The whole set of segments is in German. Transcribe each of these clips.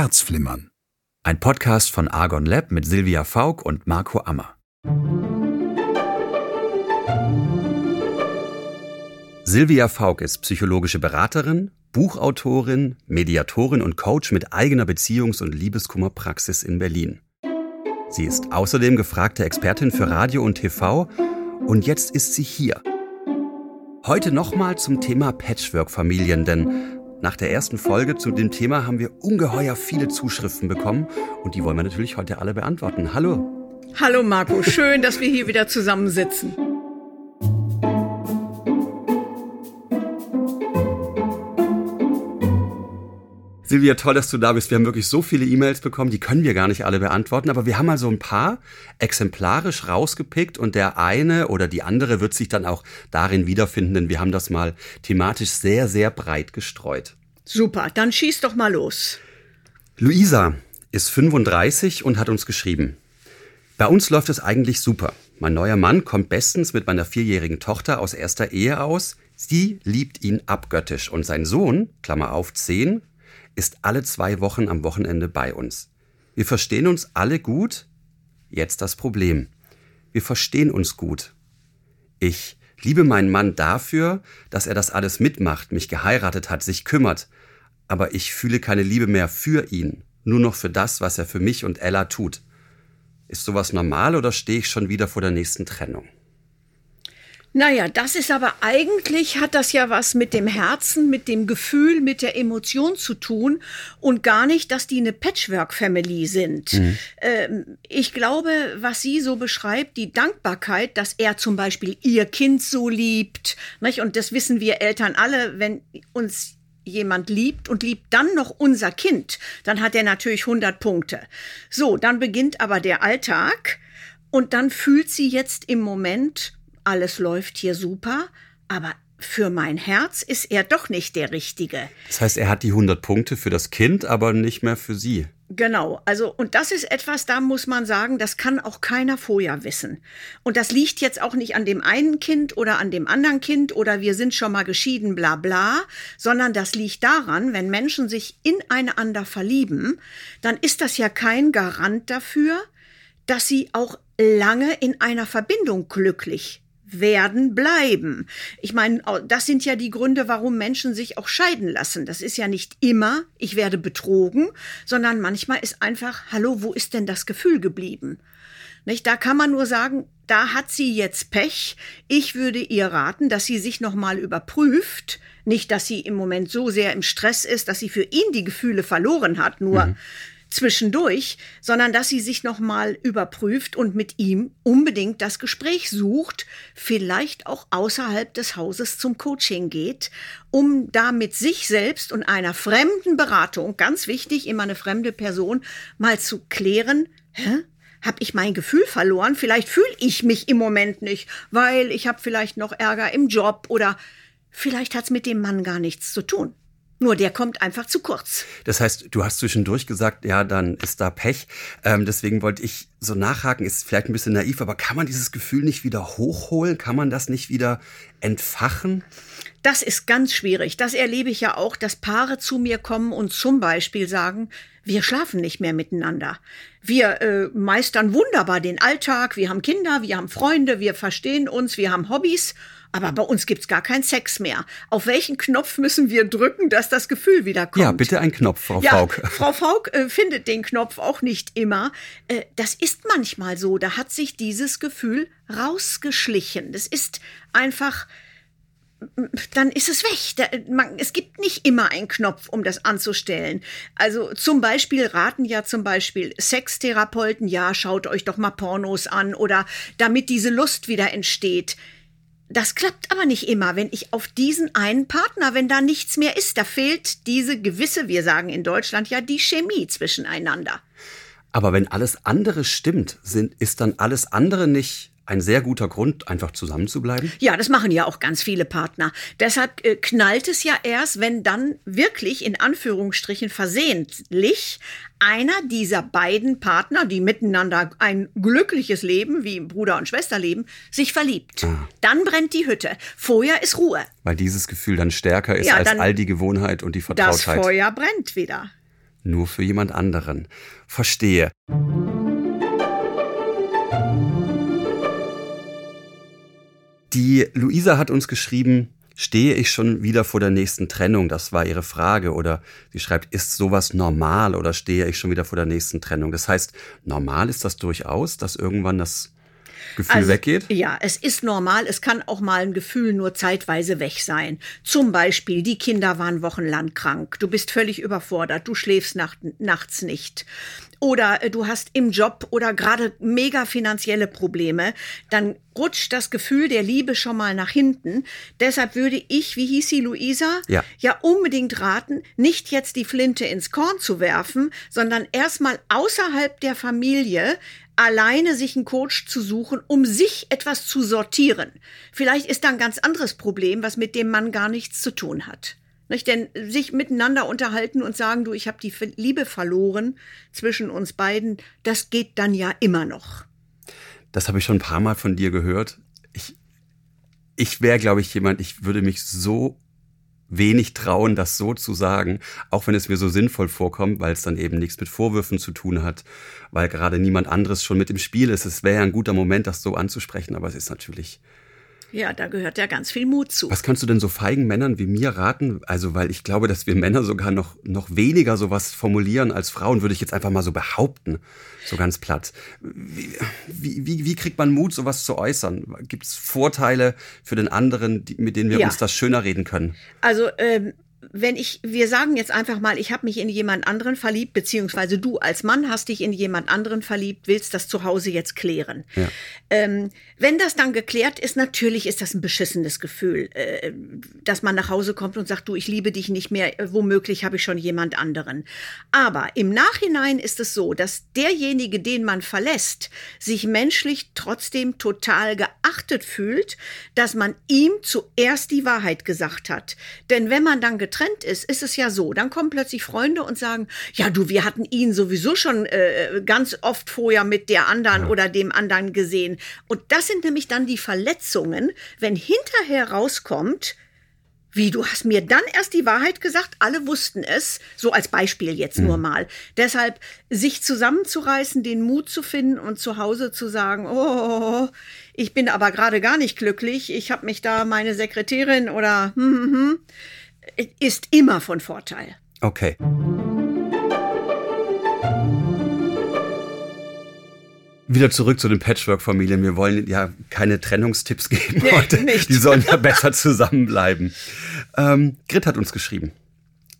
Herzflimmern. Ein Podcast von Argon Lab mit Silvia Faulk und Marco Ammer. Silvia Faulk ist psychologische Beraterin, Buchautorin, Mediatorin und Coach mit eigener Beziehungs- und Liebeskummerpraxis in Berlin. Sie ist außerdem gefragte Expertin für Radio und TV und jetzt ist sie hier. Heute nochmal zum Thema Patchwork-Familien, denn nach der ersten Folge zu dem Thema haben wir ungeheuer viele Zuschriften bekommen und die wollen wir natürlich heute alle beantworten. Hallo. Hallo Marco, schön, dass wir hier wieder zusammensitzen. Silvia, toll, dass du da bist. Wir haben wirklich so viele E-Mails bekommen, die können wir gar nicht alle beantworten, aber wir haben mal so ein paar exemplarisch rausgepickt und der eine oder die andere wird sich dann auch darin wiederfinden, denn wir haben das mal thematisch sehr, sehr breit gestreut. Super, dann schieß doch mal los. Luisa ist 35 und hat uns geschrieben. Bei uns läuft es eigentlich super. Mein neuer Mann kommt bestens mit meiner vierjährigen Tochter aus erster Ehe aus. Sie liebt ihn abgöttisch und sein Sohn, Klammer auf 10, ist alle zwei Wochen am Wochenende bei uns. Wir verstehen uns alle gut. Jetzt das Problem. Wir verstehen uns gut. Ich liebe meinen Mann dafür, dass er das alles mitmacht, mich geheiratet hat, sich kümmert. Aber ich fühle keine Liebe mehr für ihn, nur noch für das, was er für mich und Ella tut. Ist sowas normal oder stehe ich schon wieder vor der nächsten Trennung? Naja, das ist aber eigentlich, hat das ja was mit dem Herzen, mit dem Gefühl, mit der Emotion zu tun und gar nicht, dass die eine Patchwork-Family sind. Mhm. Ähm, ich glaube, was sie so beschreibt, die Dankbarkeit, dass er zum Beispiel ihr Kind so liebt, nicht? und das wissen wir Eltern alle, wenn uns jemand liebt und liebt dann noch unser Kind, dann hat er natürlich 100 Punkte. So, dann beginnt aber der Alltag und dann fühlt sie jetzt im Moment, alles läuft hier super, aber für mein Herz ist er doch nicht der Richtige. Das heißt, er hat die 100 Punkte für das Kind, aber nicht mehr für sie. Genau, also und das ist etwas, da muss man sagen, das kann auch keiner vorher wissen. Und das liegt jetzt auch nicht an dem einen Kind oder an dem anderen Kind oder wir sind schon mal geschieden, bla bla, sondern das liegt daran, wenn Menschen sich ineinander verlieben, dann ist das ja kein Garant dafür, dass sie auch lange in einer Verbindung glücklich werden bleiben. Ich meine, das sind ja die Gründe, warum Menschen sich auch scheiden lassen. Das ist ja nicht immer, ich werde betrogen, sondern manchmal ist einfach, hallo, wo ist denn das Gefühl geblieben? Nicht? Da kann man nur sagen, da hat sie jetzt Pech. Ich würde ihr raten, dass sie sich nochmal überprüft. Nicht, dass sie im Moment so sehr im Stress ist, dass sie für ihn die Gefühle verloren hat, nur mhm zwischendurch, sondern dass sie sich nochmal überprüft und mit ihm unbedingt das Gespräch sucht, vielleicht auch außerhalb des Hauses zum Coaching geht, um da mit sich selbst und einer fremden Beratung, ganz wichtig, immer eine fremde Person, mal zu klären, hä? Hab ich mein Gefühl verloren? Vielleicht fühle ich mich im Moment nicht, weil ich habe vielleicht noch Ärger im Job oder vielleicht hat's mit dem Mann gar nichts zu tun. Nur der kommt einfach zu kurz. Das heißt, du hast zwischendurch gesagt, ja, dann ist da Pech. Ähm, deswegen wollte ich so nachhaken, ist vielleicht ein bisschen naiv, aber kann man dieses Gefühl nicht wieder hochholen? Kann man das nicht wieder entfachen? Das ist ganz schwierig. Das erlebe ich ja auch, dass Paare zu mir kommen und zum Beispiel sagen, wir schlafen nicht mehr miteinander. Wir äh, meistern wunderbar den Alltag, wir haben Kinder, wir haben Freunde, wir verstehen uns, wir haben Hobbys aber bei uns gibt's gar keinen Sex mehr. Auf welchen Knopf müssen wir drücken, dass das Gefühl wieder kommt? Ja, bitte ein Knopf, Frau ja, Faulk. Frau Faulk äh, findet den Knopf auch nicht immer. Äh, das ist manchmal so. Da hat sich dieses Gefühl rausgeschlichen. Das ist einfach dann ist es weg. Da, man, es gibt nicht immer einen Knopf, um das anzustellen. Also zum Beispiel raten ja zum Beispiel Sextherapeuten, ja, schaut euch doch mal Pornos an oder damit diese Lust wieder entsteht. Das klappt aber nicht immer, wenn ich auf diesen einen Partner, wenn da nichts mehr ist, da fehlt diese gewisse, wir sagen in Deutschland ja, die Chemie zwischeneinander. Aber wenn alles andere stimmt, sind, ist dann alles andere nicht ein sehr guter Grund, einfach zusammenzubleiben? Ja, das machen ja auch ganz viele Partner. Deshalb äh, knallt es ja erst, wenn dann wirklich in Anführungsstrichen versehentlich einer dieser beiden Partner, die miteinander ein glückliches Leben wie Bruder und Schwester leben, sich verliebt. Ah. Dann brennt die Hütte. Vorher ist Ruhe. Weil dieses Gefühl dann stärker ist ja, als all die Gewohnheit und die Vertrautheit. Das Feuer brennt wieder. nur für jemand anderen. Verstehe. Die Luisa hat uns geschrieben, stehe ich schon wieder vor der nächsten Trennung? Das war ihre Frage. Oder sie schreibt, ist sowas normal oder stehe ich schon wieder vor der nächsten Trennung? Das heißt, normal ist das durchaus, dass irgendwann das Gefühl also, weggeht? Ja, es ist normal. Es kann auch mal ein Gefühl nur zeitweise weg sein. Zum Beispiel, die Kinder waren wochenlang krank. Du bist völlig überfordert. Du schläfst nacht, nachts nicht oder äh, du hast im Job oder gerade mega finanzielle Probleme, dann rutscht das Gefühl der Liebe schon mal nach hinten. Deshalb würde ich, wie hieß sie, Luisa, ja, ja unbedingt raten, nicht jetzt die Flinte ins Korn zu werfen, sondern erstmal außerhalb der Familie alleine sich einen Coach zu suchen, um sich etwas zu sortieren. Vielleicht ist da ein ganz anderes Problem, was mit dem Mann gar nichts zu tun hat. Nicht? Denn sich miteinander unterhalten und sagen, du, ich habe die Liebe verloren zwischen uns beiden, das geht dann ja immer noch. Das habe ich schon ein paar Mal von dir gehört. Ich, ich wäre, glaube ich, jemand, ich würde mich so wenig trauen, das so zu sagen, auch wenn es mir so sinnvoll vorkommt, weil es dann eben nichts mit Vorwürfen zu tun hat, weil gerade niemand anderes schon mit im Spiel ist. Es wäre ja ein guter Moment, das so anzusprechen, aber es ist natürlich ja, da gehört ja ganz viel Mut zu. Was kannst du denn so feigen Männern wie mir raten? Also, weil ich glaube, dass wir Männer sogar noch, noch weniger sowas formulieren als Frauen, würde ich jetzt einfach mal so behaupten. So ganz platt. Wie, wie, wie kriegt man Mut, sowas zu äußern? Gibt es Vorteile für den anderen, die, mit denen wir ja. uns das schöner reden können? Also, ähm, wenn ich, wir sagen jetzt einfach mal, ich habe mich in jemand anderen verliebt, beziehungsweise du als Mann hast dich in jemand anderen verliebt, willst das zu Hause jetzt klären. Ja. Ähm, wenn das dann geklärt ist, natürlich ist das ein beschissenes Gefühl, äh, dass man nach Hause kommt und sagt, du, ich liebe dich nicht mehr, womöglich habe ich schon jemand anderen. Aber im Nachhinein ist es so, dass derjenige, den man verlässt, sich menschlich trotzdem total geachtet fühlt, dass man ihm zuerst die Wahrheit gesagt hat. Denn wenn man dann getrennt ist, ist es ja so, dann kommen plötzlich Freunde und sagen, ja du, wir hatten ihn sowieso schon äh, ganz oft vorher mit der anderen ja. oder dem anderen gesehen. Und das sind nämlich dann die Verletzungen, wenn hinterher rauskommt, wie, du hast mir dann erst die Wahrheit gesagt? Alle wussten es. So als Beispiel jetzt mhm. nur mal. Deshalb sich zusammenzureißen, den Mut zu finden und zu Hause zu sagen, oh, ich bin aber gerade gar nicht glücklich. Ich habe mich da meine Sekretärin oder hm, hm, hm, ist immer von Vorteil. Okay. Wieder zurück zu den Patchwork-Familien. Wir wollen ja keine Trennungstipps geben nee, heute. Nicht. Die sollen ja besser zusammenbleiben. Ähm, Grit hat uns geschrieben.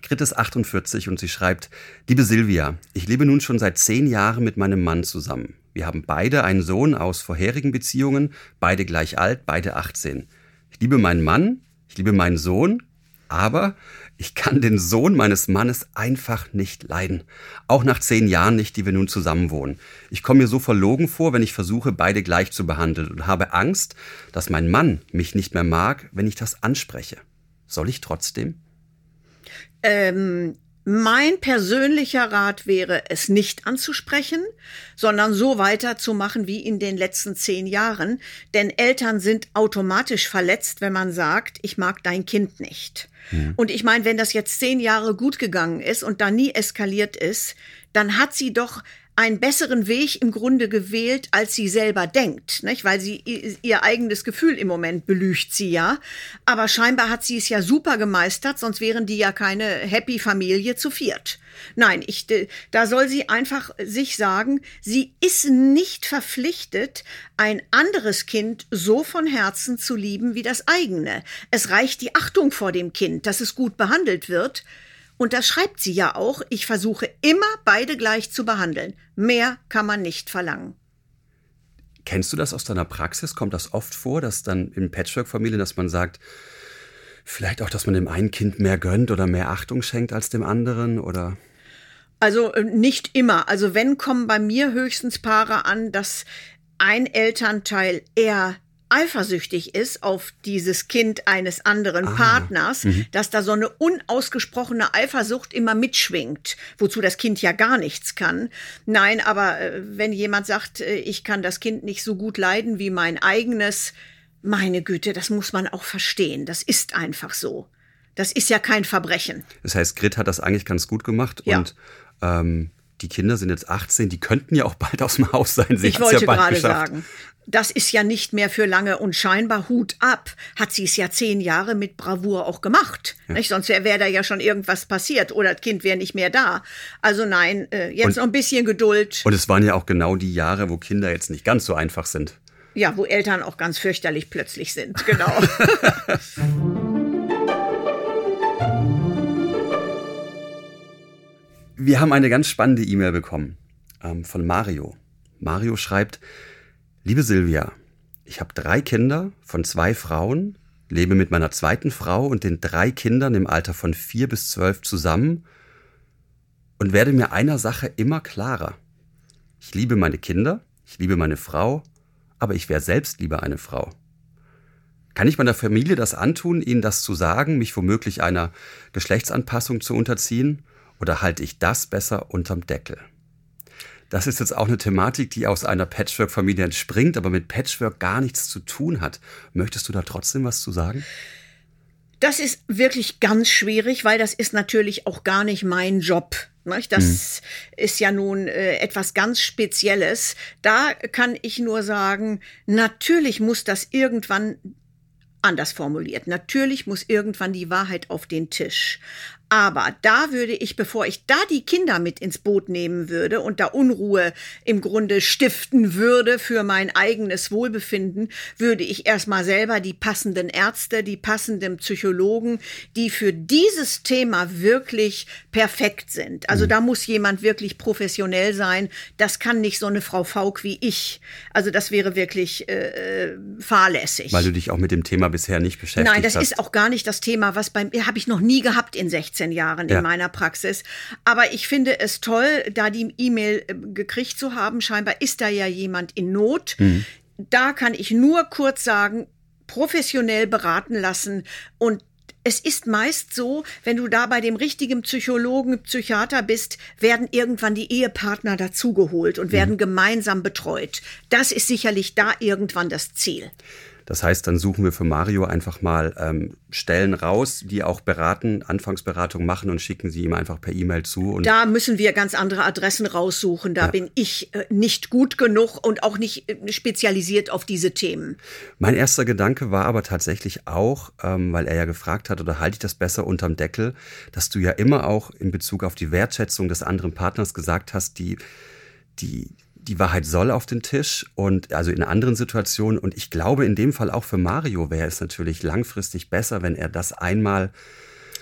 Grit ist 48 und sie schreibt, liebe Silvia, ich lebe nun schon seit zehn Jahren mit meinem Mann zusammen. Wir haben beide einen Sohn aus vorherigen Beziehungen, beide gleich alt, beide 18. Ich liebe meinen Mann, ich liebe meinen Sohn, aber ich kann den Sohn meines Mannes einfach nicht leiden. Auch nach zehn Jahren nicht, die wir nun zusammenwohnen. Ich komme mir so verlogen vor, wenn ich versuche, beide gleich zu behandeln und habe Angst, dass mein Mann mich nicht mehr mag, wenn ich das anspreche. Soll ich trotzdem? Ähm, mein persönlicher Rat wäre, es nicht anzusprechen, sondern so weiterzumachen wie in den letzten zehn Jahren. Denn Eltern sind automatisch verletzt, wenn man sagt, ich mag dein Kind nicht. Mhm. Und ich meine, wenn das jetzt zehn Jahre gut gegangen ist und da nie eskaliert ist, dann hat sie doch einen besseren Weg im Grunde gewählt, als sie selber denkt, nicht? weil sie ihr eigenes Gefühl im Moment belügt sie ja. Aber scheinbar hat sie es ja super gemeistert, sonst wären die ja keine happy Familie zu viert. Nein, ich, da soll sie einfach sich sagen, sie ist nicht verpflichtet, ein anderes Kind so von Herzen zu lieben wie das eigene. Es reicht die Achtung vor dem Kind, dass es gut behandelt wird. Und das schreibt sie ja auch, ich versuche immer beide gleich zu behandeln. Mehr kann man nicht verlangen. Kennst du das aus deiner Praxis? Kommt das oft vor, dass dann in Patchwork-Familien, dass man sagt, vielleicht auch, dass man dem einen Kind mehr gönnt oder mehr Achtung schenkt als dem anderen oder? Also äh, nicht immer. Also wenn kommen bei mir höchstens Paare an, dass ein Elternteil eher eifersüchtig ist auf dieses Kind eines anderen ah, Partners, -hmm. dass da so eine unausgesprochene Eifersucht immer mitschwingt, wozu das Kind ja gar nichts kann. Nein, aber äh, wenn jemand sagt, äh, ich kann das Kind nicht so gut leiden wie mein eigenes, meine Güte, das muss man auch verstehen. Das ist einfach so. Das ist ja kein Verbrechen. Das heißt, Grit hat das eigentlich ganz gut gemacht Ja. und ähm, die Kinder sind jetzt 18, die könnten ja auch bald aus dem Haus sein. Sie ich wollte ja gerade sagen, das ist ja nicht mehr für lange und scheinbar Hut ab. Hat sie es ja zehn Jahre mit Bravour auch gemacht. Nicht? Sonst wäre wär da ja schon irgendwas passiert oder das Kind wäre nicht mehr da. Also nein, äh, jetzt Und- noch ein bisschen Geduld. Und es waren ja auch genau die Jahre, wo Kinder jetzt nicht ganz so einfach sind. Ja, wo Eltern auch ganz fürchterlich plötzlich sind, genau. Wir haben eine ganz spannende E-Mail bekommen ähm, von Mario. Mario schreibt, liebe Silvia, ich habe drei Kinder von zwei Frauen, lebe mit meiner zweiten Frau und den drei Kindern im Alter von vier bis zwölf zusammen und werde mir einer Sache immer klarer. Ich liebe meine Kinder, ich liebe meine Frau, aber ich wäre selbst lieber eine Frau. Kann ich meiner Familie das antun, ihnen das zu sagen, mich womöglich einer Geschlechtsanpassung zu unterziehen? Oder halte ich das besser unterm Deckel? Das ist jetzt auch eine Thematik, die aus einer Patchwork-Familie entspringt, aber mit Patchwork gar nichts zu tun hat. Möchtest du da trotzdem was zu sagen? Das ist wirklich ganz schwierig, weil das ist natürlich auch gar nicht mein Job. Das ist ja nun äh, etwas ganz Spezielles. Da kann ich nur sagen, natürlich muss das irgendwann anders formuliert. Natürlich muss irgendwann die Wahrheit auf den Tisch. Aber da würde ich, bevor ich da die Kinder mit ins Boot nehmen würde und da Unruhe im Grunde stiften würde für mein eigenes Wohlbefinden, würde ich erstmal selber die passenden Ärzte, die passenden Psychologen, die für dieses Thema wirklich perfekt sind. Also da muss jemand wirklich professionell sein. Das kann nicht so eine Frau Faulk wie ich. Also das wäre wirklich äh, fahrlässig. Weil du dich auch mit dem Thema bisher nicht beschäftigt Nein, das hast. ist auch gar nicht das Thema, was beim habe ich noch nie gehabt in 16 Jahren Ja. in meiner Praxis. Aber ich finde es toll, da die E-Mail äh, gekriegt zu haben. Scheinbar ist da ja jemand in Not. Mhm. Da kann ich nur kurz sagen, professionell beraten lassen und es ist meist so, wenn du da bei dem richtigen Psychologen, Psychiater bist, werden irgendwann die Ehepartner dazugeholt und werden gemeinsam betreut. Das ist sicherlich da irgendwann das Ziel. Das heißt, dann suchen wir für Mario einfach mal ähm, Stellen raus, die auch beraten, Anfangsberatung machen und schicken sie ihm einfach per E-Mail zu. Da müssen wir ganz andere Adressen raussuchen. Da bin ich äh, nicht gut genug und auch nicht äh, spezialisiert auf diese Themen. Mein erster Gedanke war aber tatsächlich auch, ähm, weil er ja gefragt hat, oder halte ich das besser unterm Deckel, dass du ja immer auch in Bezug auf die Wertschätzung des anderen Partners gesagt hast, die, die, die Wahrheit soll auf den Tisch und also in anderen Situationen. Und ich glaube, in dem Fall auch für Mario wäre es natürlich langfristig besser, wenn er das einmal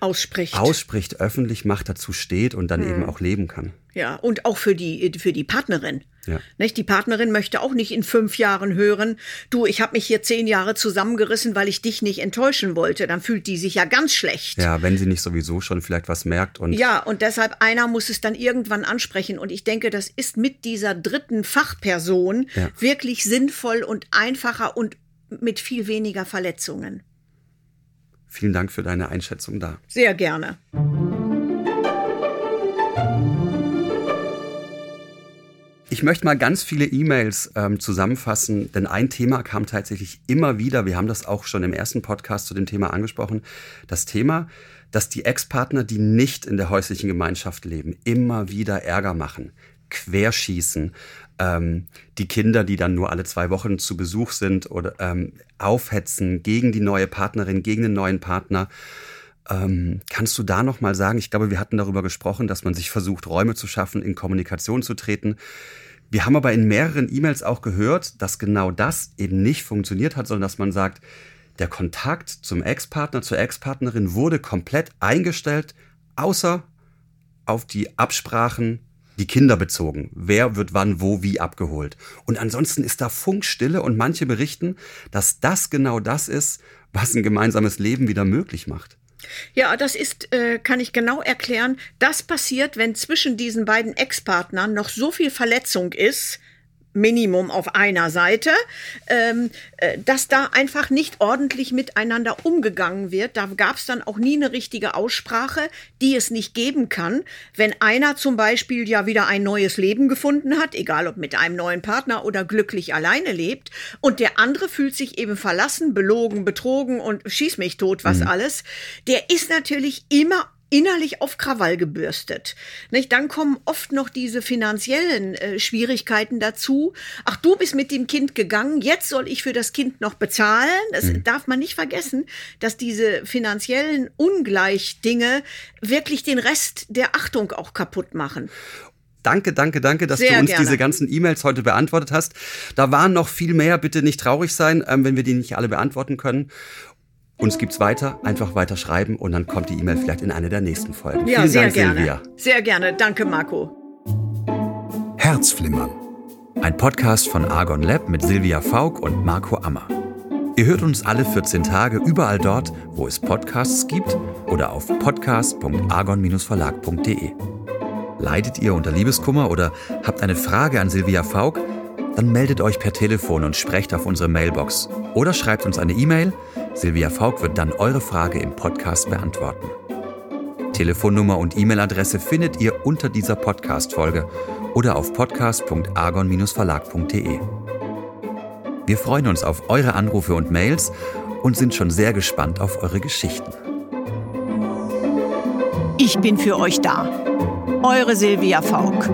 Ausspricht. ausspricht, öffentlich macht, dazu steht und dann Hm. eben auch leben kann. ja, und auch für die, für die Partnerin. Ja. Nicht? Die Partnerin möchte auch nicht in fünf Jahren hören, du, ich habe mich hier zehn Jahre zusammengerissen, weil ich dich nicht enttäuschen wollte. Dann fühlt die sich ja ganz schlecht. Ja, wenn sie nicht sowieso schon vielleicht was merkt und Ja, und deshalb einer muss es dann irgendwann ansprechen. Und ich denke, das ist mit dieser dritten Fachperson Ja. wirklich sinnvoll und einfacher und mit viel weniger Verletzungen. vielen Dank für deine Einschätzung da. Sehr gerne. Ich möchte mal ganz viele E-Mails ähm, zusammenfassen, denn ein Thema kam tatsächlich immer wieder. Wir haben das auch schon im ersten Podcast zu dem Thema angesprochen. Das Thema, dass die Ex-Partner, die nicht in der häuslichen Gemeinschaft leben, immer wieder Ärger machen, querschießen, ähm, die Kinder, die dann nur alle zwei Wochen zu Besuch sind oder ähm, aufhetzen gegen die neue Partnerin, gegen den neuen Partner. Ähm, kannst du da noch mal sagen? Ich glaube, wir hatten darüber gesprochen, dass man sich versucht, Räume zu schaffen, in Kommunikation zu treten. Wir haben aber in mehreren E-Mails auch gehört, dass genau das eben nicht funktioniert hat, sondern dass man sagt, der Kontakt zum Ex-Partner, zur Ex-Partnerin wurde komplett eingestellt, außer auf die Absprachen, die Kinder bezogen. Wer wird wann, wo, wie abgeholt. Und ansonsten ist da Funkstille und manche berichten, dass das genau das ist, was ein gemeinsames Leben wieder möglich macht. Ja, das ist, äh, kann ich genau erklären. Das passiert, wenn zwischen diesen beiden Ex-Partnern noch so viel Verletzung ist, Minimum auf einer Seite, ähm, äh, dass da einfach nicht ordentlich miteinander umgegangen wird. Da gab es dann auch nie eine richtige Aussprache, die es nicht geben kann, wenn einer zum Beispiel ja wieder ein neues Leben gefunden hat, egal ob mit einem neuen Partner oder glücklich alleine lebt, und der andere fühlt sich eben verlassen, belogen, betrogen und schieß mich tot, was mhm. alles. Der ist natürlich immer innerlich auf Krawall gebürstet. Nicht? Dann kommen oft noch diese finanziellen äh, Schwierigkeiten dazu. Ach, du bist mit dem Kind gegangen, jetzt soll ich für das Kind noch bezahlen. Das mhm. darf man nicht vergessen, dass diese finanziellen Ungleichdinge wirklich den Rest der Achtung auch kaputt machen. Danke, danke, danke, dass Sehr du uns gerne. diese ganzen E-Mails heute beantwortet hast. Da waren noch viel mehr. Bitte nicht traurig sein, ähm, wenn wir die nicht alle beantworten können. Uns gibt's weiter, einfach weiter schreiben und dann kommt die E-Mail vielleicht in eine der nächsten Folgen. Ja, Vielen sehr Dank, gerne. Silvia. Sehr gerne. Danke, Marco. Herzflimmern. Ein Podcast von Argon Lab mit Silvia Faulk und Marco Ammer. Ihr hört uns alle 14 Tage überall dort, wo es Podcasts gibt oder auf podcast.argon-verlag.de. Leidet ihr unter Liebeskummer oder habt eine Frage an Silvia Faulk? Dann meldet euch per Telefon und sprecht auf unsere Mailbox oder schreibt uns eine E-Mail Silvia Faulk wird dann eure Frage im Podcast beantworten. Telefonnummer und E-Mail-Adresse findet ihr unter dieser Podcast-Folge oder auf podcast.argon-verlag.de. Wir freuen uns auf eure Anrufe und Mails und sind schon sehr gespannt auf eure Geschichten. Ich bin für euch da. Eure Silvia Faulk.